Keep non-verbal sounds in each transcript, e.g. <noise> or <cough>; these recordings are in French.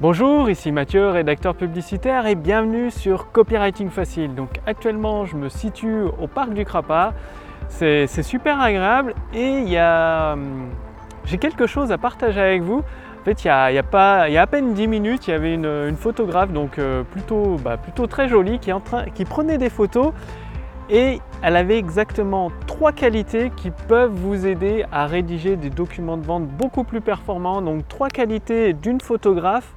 Bonjour, ici Mathieu, rédacteur publicitaire et bienvenue sur Copywriting Facile. Donc actuellement je me situe au parc du Crapa, c'est super agréable et hum, j'ai quelque chose à partager avec vous. En fait il y a, pas, il y a à peine 10 minutes il y avait une, photographe donc euh, plutôt, bah, plutôt très jolie qui prenait des photos et elle avait exactement trois qualités qui peuvent vous aider à rédiger des documents de vente beaucoup plus performants. Donc trois qualités d'une photographe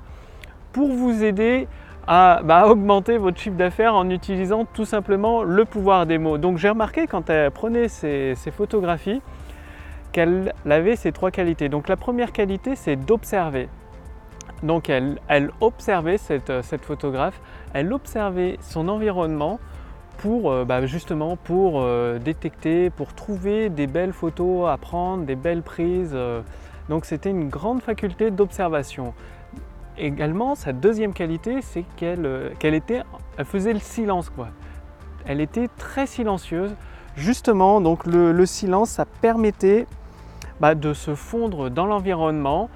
pour vous aider à bah, augmenter votre chiffre d'affaires en utilisant tout simplement le pouvoir des mots. Donc j'ai remarqué quand elle prenait ces, photographies qu'elle avait ces trois qualités. Donc la première qualité c'est d'observer. Donc elle, observait cette, photographe, elle observait son environnement pour euh, bah, justement pour euh, détecter, pour trouver des belles photos à prendre, des belles prises. Euh. donc c'était une grande faculté d'observation également, sa deuxième qualité, c'est qu'elle euh, était, elle faisait le silence. Quoi. Elle était très silencieuse. Justement, donc le, silence, ça permettait bah, de se fondre dans l'environnement.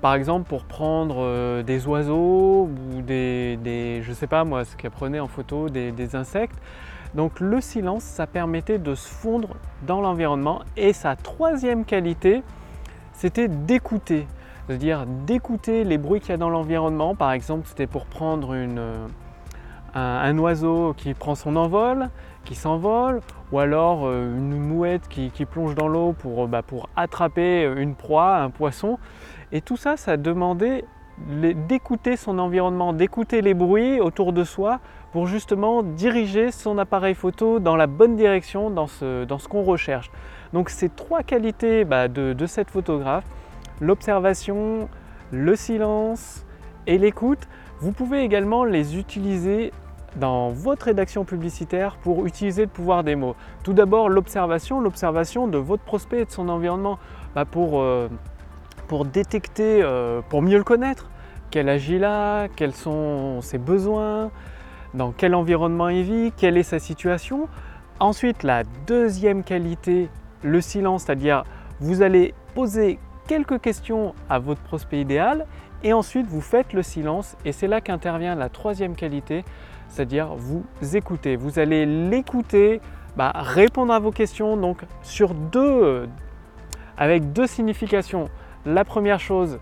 Par exemple, pour prendre euh, des oiseaux ou des, des, je sais pas moi, ce qu'elle prenait en photo, des insectes. Donc le silence, ça permettait de se fondre dans l'environnement. Et sa troisième qualité, c'était d'écouter c'est-à-dire d'écouter les bruits qu'il y a dans l'environnement. Par exemple, c'était pour prendre euh, un, oiseau qui prend son envol, qui s'envole, ou alors euh, une mouette qui, plonge dans l'eau pour, bah, pour, attraper une proie, un poisson. Et tout ça, ça demandait d'écouter son environnement, d'écouter les bruits autour de soi pour justement diriger son appareil photo dans la bonne direction, dans ce, qu'on recherche. Donc ces trois qualités bah, de cette photographe, l'observation, le silence et l'écoute. Vous pouvez également les utiliser dans votre rédaction publicitaire pour utiliser le pouvoir des mots. Tout d'abord l'observation, l'observation de votre prospect et de son environnement bah, pour, euh, pour détecter, euh, pour mieux le connaître, quel âge il a, quels sont ses besoins, dans quel environnement il vit, quelle est sa situation. Ensuite, la deuxième qualité, le silence, c'est-à-dire vous allez poser quelques questions à votre prospect idéal et ensuite vous faites le silence et c'est là qu'intervient la troisième qualité, c'est-à-dire vous écoutez. Vous allez l'écouter, bah, répondre à vos questions donc sur deux, avec deux significations. La première chose,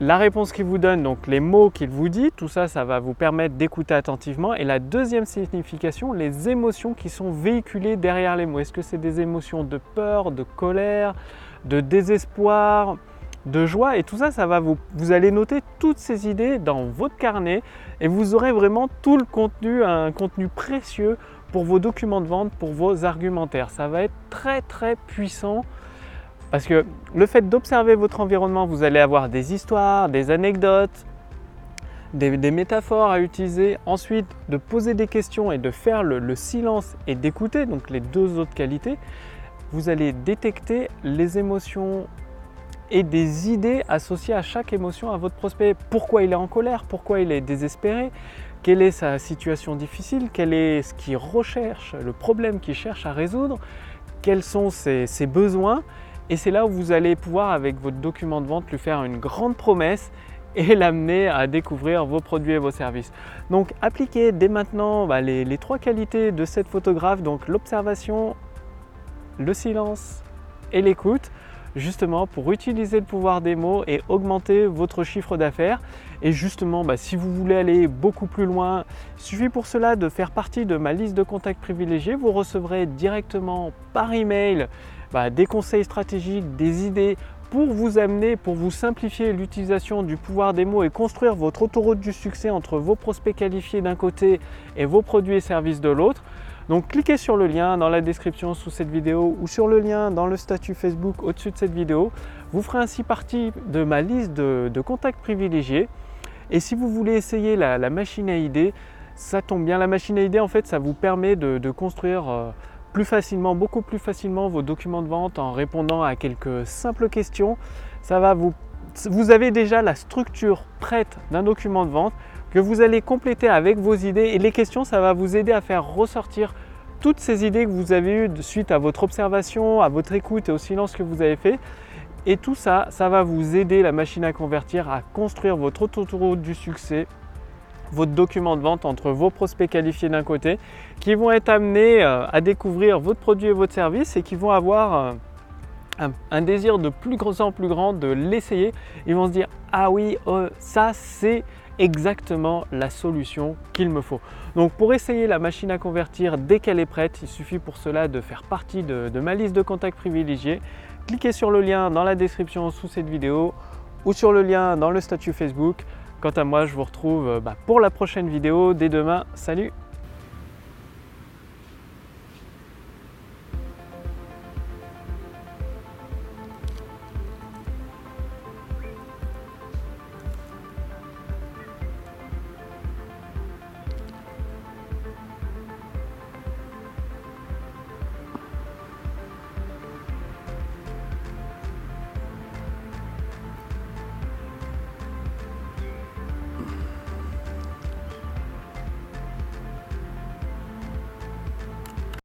la réponse qu'il vous donne, donc les mots qu'il vous dit, tout ça, ça va vous permettre d'écouter attentivement. Et la deuxième signification, les émotions qui sont véhiculées derrière les mots. Est-ce que c'est des émotions de peur, de colère, de désespoir, de joie? Et tout ça, ça va vous, vous allez noter toutes ces idées dans votre carnet et vous aurez vraiment tout le contenu, un contenu précieux pour vos documents de vente, pour vos argumentaires. Ça va être très très puissant parce que le fait d'observer votre environnement, vous allez avoir des histoires, des anecdotes, des, métaphores à utiliser. Ensuite, de poser des questions et de faire le silence et d'écouter, donc les deux autres qualités vous allez détecter les émotions et des idées associées à chaque émotion à votre prospect. Pourquoi il est en colère, pourquoi il est désespéré, quelle est sa situation difficile, quel est ce qu'il recherche, le problème qu'il cherche à résoudre, quels sont ses, ses besoins? Et c'est là où vous allez pouvoir, avec votre document de vente, lui faire une grande promesse et <laughs> l'amener à découvrir vos produits et vos services. Donc appliquez dès maintenant bah, les, trois qualités de cette photographe, donc l'observation, le silence et l'écoute justement pour utiliser le pouvoir des mots et augmenter votre chiffre d'affaires. Et justement, bah, si vous voulez aller beaucoup plus loin, il suffit pour cela de faire partie de ma liste de contacts privilégiés. Vous recevrez directement par email bah, des conseils stratégiques, des idées pour vous amener, pour vous simplifier l'utilisation du pouvoir des mots et construire votre autoroute du succès entre vos prospects qualifiés d'un côté et vos produits et services de l'autre. Donc cliquez sur le lien dans la description sous cette vidéo ou sur le lien dans le statut Facebook au-dessus de cette vidéo. Vous ferez ainsi partie de ma liste de, contacts privilégiés. Et si vous voulez essayer la, machine à idées, ça tombe bien. La machine à idées, en fait, ça vous permet de, construire euh, plus facilement, beaucoup plus facilement vos documents de vente en répondant à quelques simples questions. Ça va vous, vous avez déjà la structure prête d'un document de vente que vous allez compléter avec vos idées et les questions, ça va vous aider à faire ressortir toutes ces idées que vous avez eues suite à votre observation, à votre écoute et au silence que vous avez fait. Et tout ça, ça va vous aider la machine à convertir à construire votre autoroute du succès, votre document de vente entre vos prospects qualifiés d'un côté, qui vont être amenés euh, à découvrir votre produit et votre service et qui vont avoir euh, un, désir de plus en plus grand de l'essayer. Ils vont se dire ah oui, euh, ça c'est exactement la solution qu'il me faut. Donc pour essayer la machine à convertir dès qu'elle est prête, il suffit pour cela de faire partie de, de ma liste de contacts privilégiés. Cliquez sur le lien dans la description sous cette vidéo ou sur le lien dans le statut Facebook. Quant à moi, je vous retrouve bah, pour la prochaine vidéo dès demain. Salut